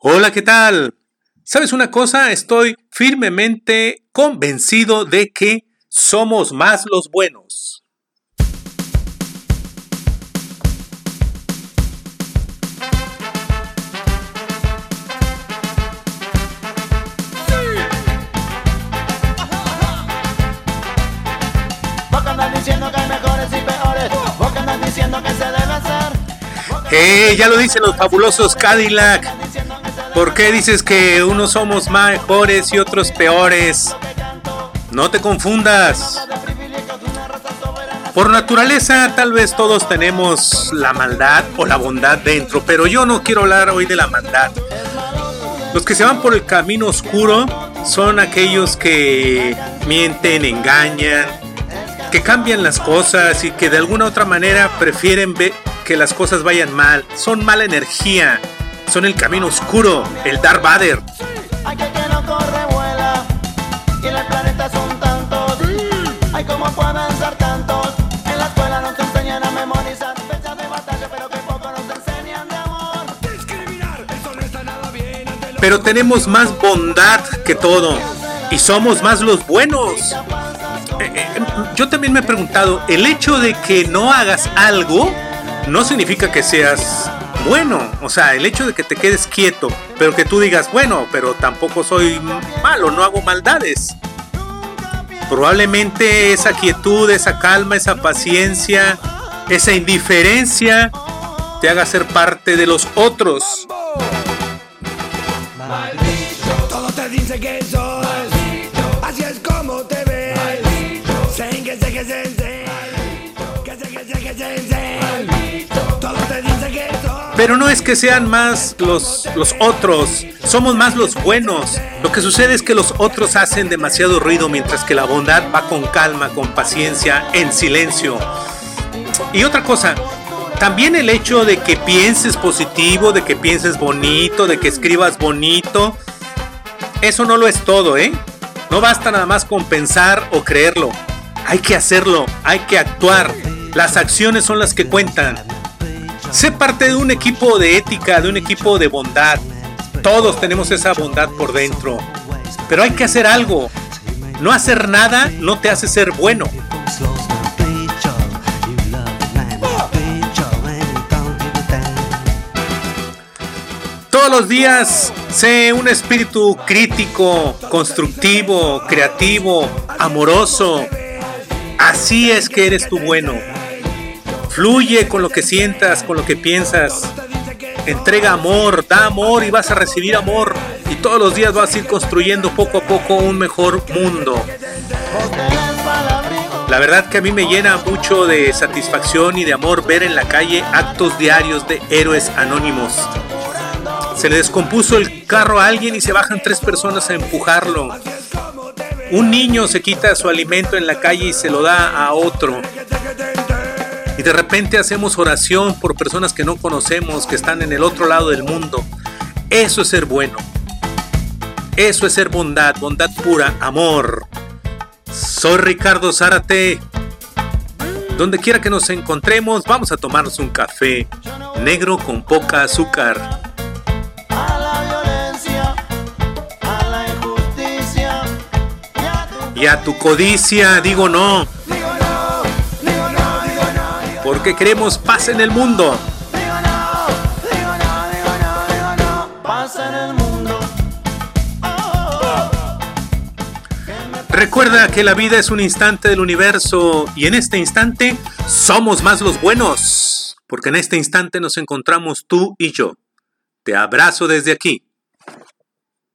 Hola, ¿qué tal? ¿Sabes una cosa? Estoy firmemente convencido de que somos más los buenos. diciendo que hay mejores y peores. Vos que andas diciendo que se debe hacer. Eh, ya lo dicen los fabulosos Cadillac. ¿Por qué dices que unos somos mejores y otros peores? No te confundas. Por naturaleza tal vez todos tenemos la maldad o la bondad dentro, pero yo no quiero hablar hoy de la maldad. Los que se van por el camino oscuro son aquellos que mienten, engañan, que cambian las cosas y que de alguna otra manera prefieren que las cosas vayan mal. Son mala energía, son el camino oscuro, el Darth Vader. Hay que que no corre, vuela. Y en el planeta son tantos. Hay como pueden ser tantos. En la escuela nos enseñan a memorizar fechas de batalla, pero que poco nos enseñan de amor. Pero tenemos más bondad que todo. Y somos más los buenos. Eh, eh, yo también me he preguntado, el hecho de que no hagas algo no significa que seas bueno. O sea, el hecho de que te quedes quieto, pero que tú digas, bueno, pero tampoco soy malo, no hago maldades. Probablemente esa quietud, esa calma, esa paciencia, esa indiferencia te haga ser parte de los otros. Todo te dice que sos. Así es como te ves. Sen, Pero no es que sean más los, los otros, somos más los buenos. Lo que sucede es que los otros hacen demasiado ruido mientras que la bondad va con calma, con paciencia, en silencio. Y otra cosa, también el hecho de que pienses positivo, de que pienses bonito, de que escribas bonito, eso no lo es todo, ¿eh? No basta nada más con pensar o creerlo. Hay que hacerlo, hay que actuar. Las acciones son las que cuentan. Sé parte de un equipo de ética, de un equipo de bondad. Todos tenemos esa bondad por dentro. Pero hay que hacer algo. No hacer nada no te hace ser bueno. Todos los días sé un espíritu crítico, constructivo, creativo, amoroso. Así es que eres tú bueno. Fluye con lo que sientas, con lo que piensas. Entrega amor, da amor y vas a recibir amor. Y todos los días vas a ir construyendo poco a poco un mejor mundo. La verdad que a mí me llena mucho de satisfacción y de amor ver en la calle actos diarios de héroes anónimos. Se le descompuso el carro a alguien y se bajan tres personas a empujarlo. Un niño se quita su alimento en la calle y se lo da a otro. De repente hacemos oración por personas que no conocemos, que están en el otro lado del mundo. Eso es ser bueno. Eso es ser bondad, bondad pura, amor. Soy Ricardo Zárate. Donde quiera que nos encontremos, vamos a tomarnos un café negro con poca azúcar. Y a tu codicia Digo no, porque queremos paz en el mundo. Recuerda que la vida es un instante del universo y en este instante somos más los buenos, porque en este instante nos encontramos tú y yo. Te abrazo desde aquí.